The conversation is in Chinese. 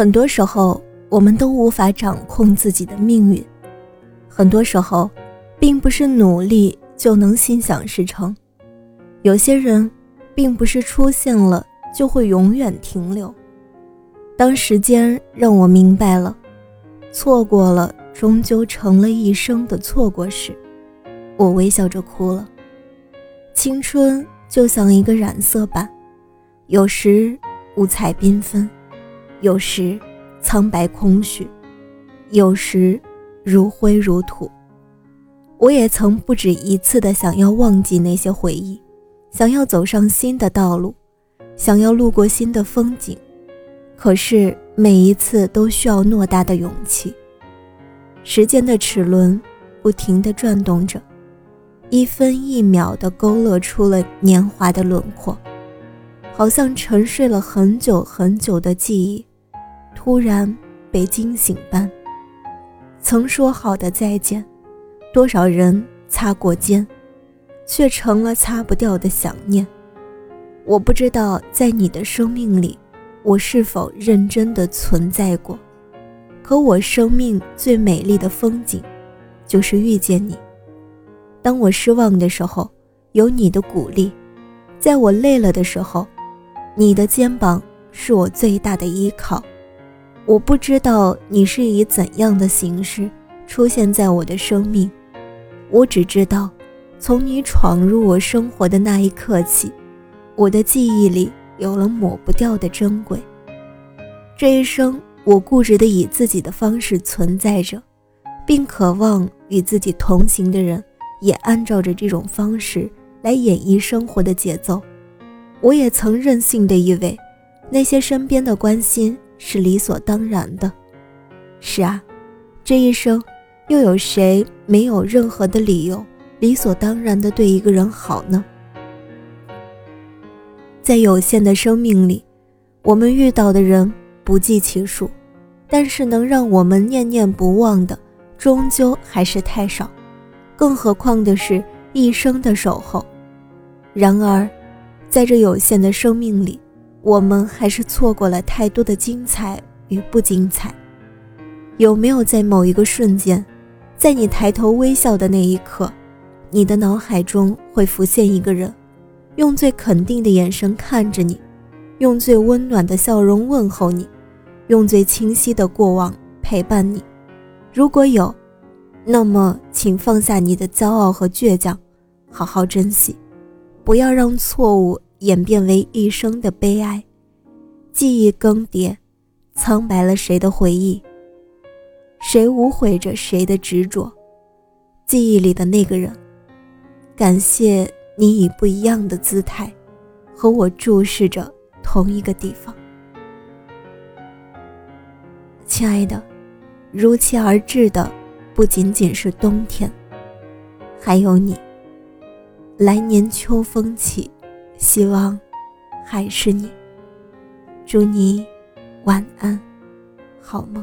很多时候，我们都无法掌控自己的命运。很多时候，并不是努力就能心想事成。有些人，并不是出现了就会永远停留。当时间让我明白了，错过了终究成了一生的错过时，我微笑着哭了。青春就像一个染色板，有时五彩缤纷。有时苍白空虚，有时如灰如土。我也曾不止一次的想要忘记那些回忆，想要走上新的道路，想要路过新的风景。可是每一次都需要偌大的勇气。时间的齿轮不停地转动着，一分一秒地勾勒出了年华的轮廓，好像沉睡了很久很久的记忆。突然被惊醒般，曾说好的再见，多少人擦过肩，却成了擦不掉的想念。我不知道在你的生命里，我是否认真的存在过。可我生命最美丽的风景，就是遇见你。当我失望的时候，有你的鼓励；在我累了的时候，你的肩膀是我最大的依靠。我不知道你是以怎样的形式出现在我的生命，我只知道，从你闯入我生活的那一刻起，我的记忆里有了抹不掉的珍贵。这一生，我固执地以自己的方式存在着，并渴望与自己同行的人也按照着这种方式来演绎生活的节奏。我也曾任性地以为，那些身边的关心。是理所当然的，是啊，这一生，又有谁没有任何的理由，理所当然的对一个人好呢？在有限的生命里，我们遇到的人不计其数，但是能让我们念念不忘的，终究还是太少，更何况的是一生的守候。然而，在这有限的生命里，我们还是错过了太多的精彩与不精彩。有没有在某一个瞬间，在你抬头微笑的那一刻，你的脑海中会浮现一个人，用最肯定的眼神看着你，用最温暖的笑容问候你，用最清晰的过往陪伴你？如果有，那么请放下你的骄傲和倔强，好好珍惜，不要让错误。演变为一生的悲哀，记忆更迭，苍白了谁的回忆？谁无悔着谁的执着？记忆里的那个人，感谢你以不一样的姿态，和我注视着同一个地方。亲爱的，如期而至的不仅仅是冬天，还有你。来年秋风起。希望还是你。祝你晚安，好梦。